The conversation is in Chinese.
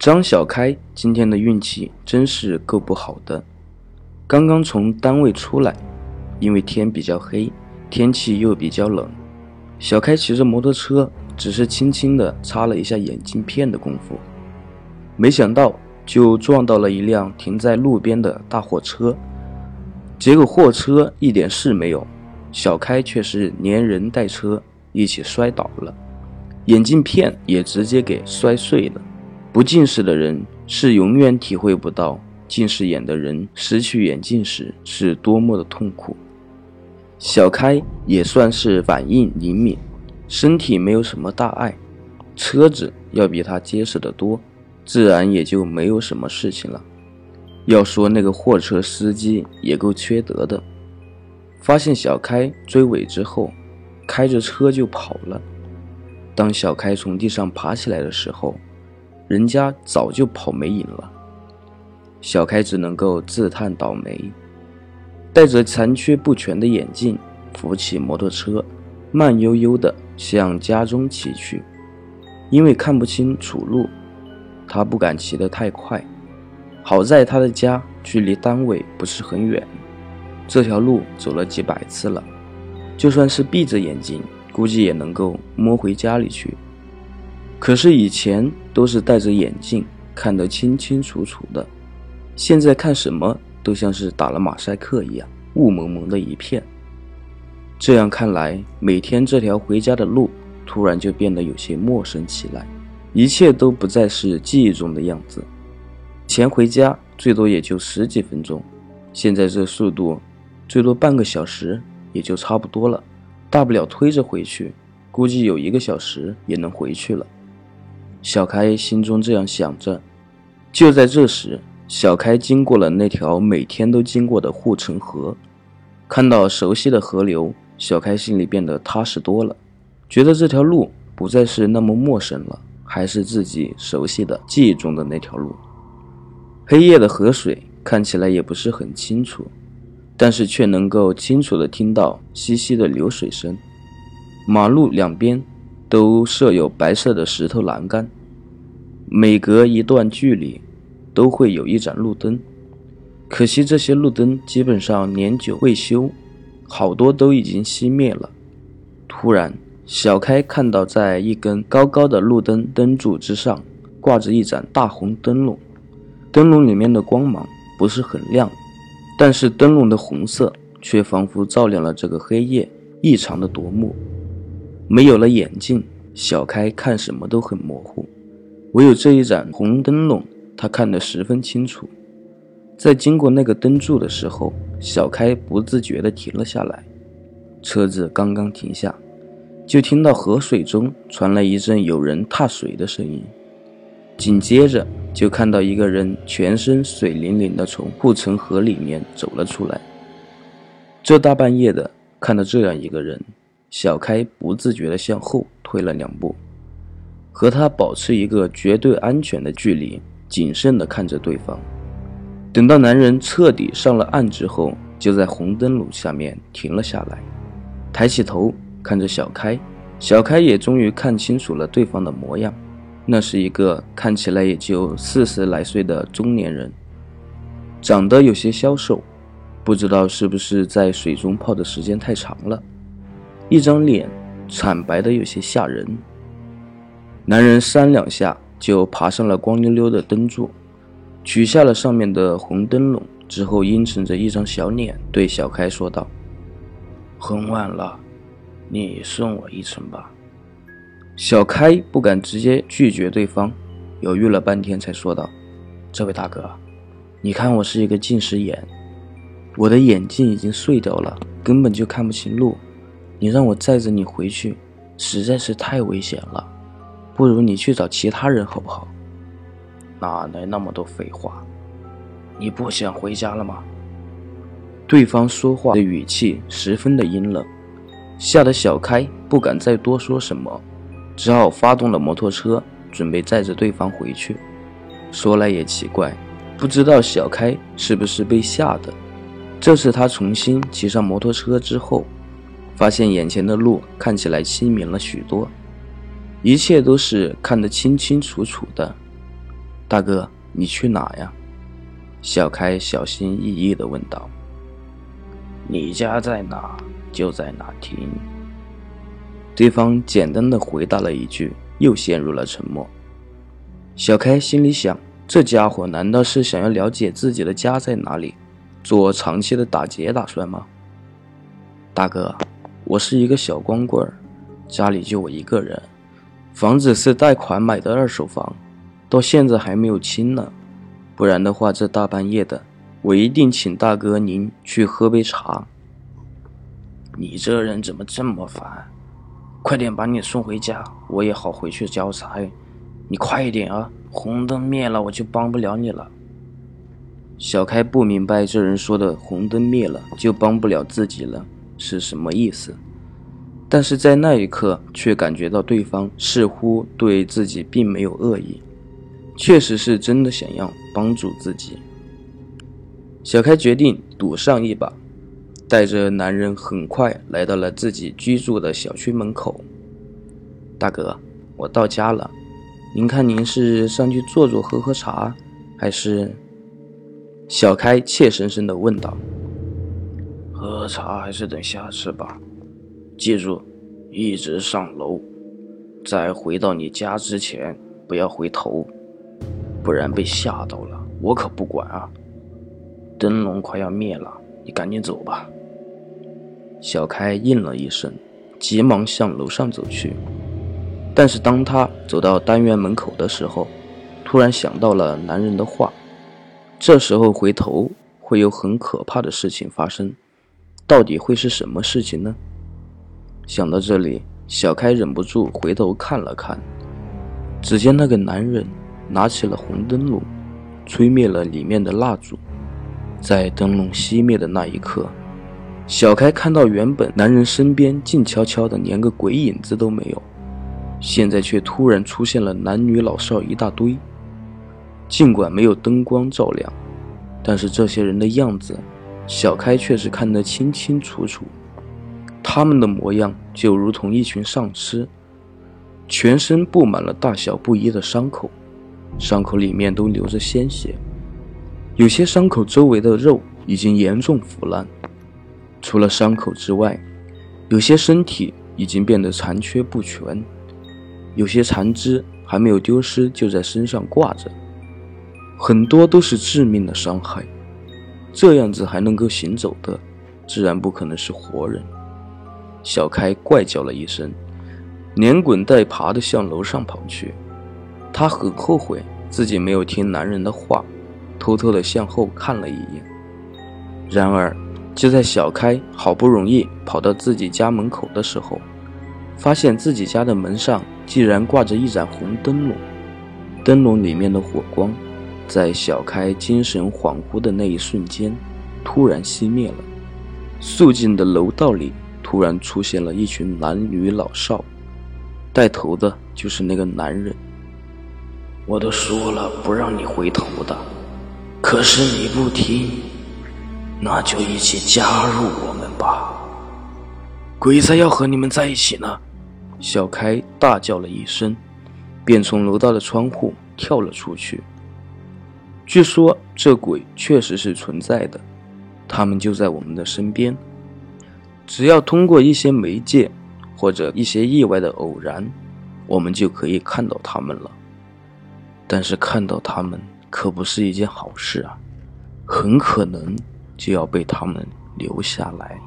张小开今天的运气真是够不好的，刚刚从单位出来，因为天比较黑，天气又比较冷，小开骑着摩托车，只是轻轻的擦了一下眼镜片的功夫，没想到就撞到了一辆停在路边的大货车，结果货车一点事没有，小开却是连人带车一起摔倒了，眼镜片也直接给摔碎了。不近视的人是永远体会不到近视眼的人失去眼镜时是多么的痛苦。小开也算是反应灵敏，身体没有什么大碍，车子要比他结实的多，自然也就没有什么事情了。要说那个货车司机也够缺德的，发现小开追尾之后，开着车就跑了。当小开从地上爬起来的时候，人家早就跑没影了，小开只能够自叹倒霉，戴着残缺不全的眼镜，扶起摩托车，慢悠悠地向家中骑去。因为看不清楚路，他不敢骑得太快。好在他的家距离单位不是很远，这条路走了几百次了，就算是闭着眼睛，估计也能够摸回家里去。可是以前都是戴着眼镜看得清清楚楚的，现在看什么都像是打了马赛克一样，雾蒙蒙的一片。这样看来，每天这条回家的路突然就变得有些陌生起来，一切都不再是记忆中的样子。前回家最多也就十几分钟，现在这速度，最多半个小时也就差不多了，大不了推着回去，估计有一个小时也能回去了。小开心中这样想着，就在这时，小开经过了那条每天都经过的护城河，看到熟悉的河流，小开心里变得踏实多了，觉得这条路不再是那么陌生了，还是自己熟悉的记忆中的那条路。黑夜的河水看起来也不是很清楚，但是却能够清楚的听到淅淅的流水声。马路两边。都设有白色的石头栏杆，每隔一段距离都会有一盏路灯。可惜这些路灯基本上年久未修，好多都已经熄灭了。突然，小开看到在一根高高的路灯灯柱之上挂着一盏大红灯笼，灯笼里面的光芒不是很亮，但是灯笼的红色却仿佛照亮了这个黑夜，异常的夺目。没有了眼镜，小开看什么都很模糊，唯有这一盏红灯笼，他看得十分清楚。在经过那个灯柱的时候，小开不自觉地停了下来。车子刚刚停下，就听到河水中传来一阵有人踏水的声音，紧接着就看到一个人全身水淋淋地从护城河里面走了出来。这大半夜的，看到这样一个人。小开不自觉地向后退了两步，和他保持一个绝对安全的距离，谨慎地看着对方。等到男人彻底上了岸之后，就在红灯笼下面停了下来，抬起头看着小开。小开也终于看清楚了对方的模样，那是一个看起来也就四十来岁的中年人，长得有些消瘦，不知道是不是在水中泡的时间太长了。一张脸惨白的有些吓人。男人三两下就爬上了光溜溜的灯柱，取下了上面的红灯笼之后，阴沉着一张小脸对小开说道：“很晚了，你送我一程吧。”小开不敢直接拒绝对方，犹豫了半天才说道：“这位大哥，你看我是一个近视眼，我的眼镜已经碎掉了，根本就看不清路。”你让我载着你回去，实在是太危险了，不如你去找其他人好不好？哪来那么多废话？你不想回家了吗？对方说话的语气十分的阴冷，吓得小开不敢再多说什么，只好发动了摩托车，准备载着对方回去。说来也奇怪，不知道小开是不是被吓的，这次他重新骑上摩托车之后。发现眼前的路看起来清明了许多，一切都是看得清清楚楚的。大哥，你去哪呀？小开小心翼翼地问道。你家在哪，就在哪停。对方简单的回答了一句，又陷入了沉默。小开心里想：这家伙难道是想要了解自己的家在哪里，做长期的打劫打算吗？大哥，我是一个小光棍，家里就我一个人，房子是贷款买的二手房，到现在还没有清呢。不然的话，这大半夜的，我一定请大哥您去喝杯茶。你这人怎么这么烦？快点把你送回家，我也好回去交差。你快一点啊！红灯灭了，我就帮不了你了。小开不明白这人说的“红灯灭了就帮不了自己了”是什么意思，但是在那一刻却感觉到对方似乎对自己并没有恶意，确实是真的想要帮助自己。小开决定赌上一把。带着男人很快来到了自己居住的小区门口。大哥，我到家了，您看您是上去坐坐喝喝茶，还是？小开怯生生地问道。喝茶还是等下次吧。记住，一直上楼，在回到你家之前不要回头，不然被吓到了我可不管啊。灯笼快要灭了，你赶紧走吧。小开应了一声，急忙向楼上走去。但是当他走到单元门口的时候，突然想到了男人的话。这时候回头会有很可怕的事情发生，到底会是什么事情呢？想到这里，小开忍不住回头看了看，只见那个男人拿起了红灯笼，吹灭了里面的蜡烛。在灯笼熄灭的那一刻。小开看到，原本男人身边静悄悄的，连个鬼影子都没有，现在却突然出现了男女老少一大堆。尽管没有灯光照亮，但是这些人的样子，小开却是看得清清楚楚。他们的模样就如同一群丧尸，全身布满了大小不一的伤口，伤口里面都流着鲜血，有些伤口周围的肉已经严重腐烂。除了伤口之外，有些身体已经变得残缺不全，有些残肢还没有丢失就在身上挂着，很多都是致命的伤害。这样子还能够行走的，自然不可能是活人。小开怪叫了一声，连滚带爬的向楼上跑去。他很后悔自己没有听男人的话，偷偷的向后看了一眼。然而。就在小开好不容易跑到自己家门口的时候，发现自己家的门上竟然挂着一盏红灯笼。灯笼里面的火光，在小开精神恍惚的那一瞬间，突然熄灭了。肃静的楼道里突然出现了一群男女老少，带头的就是那个男人。我都说了不让你回头的，可是你不听。那就一起加入我们吧！鬼才要和你们在一起呢！小开大叫了一声，便从楼道的窗户跳了出去。据说这鬼确实是存在的，他们就在我们的身边，只要通过一些媒介或者一些意外的偶然，我们就可以看到他们了。但是看到他们可不是一件好事啊，很可能。就要被他们留下来。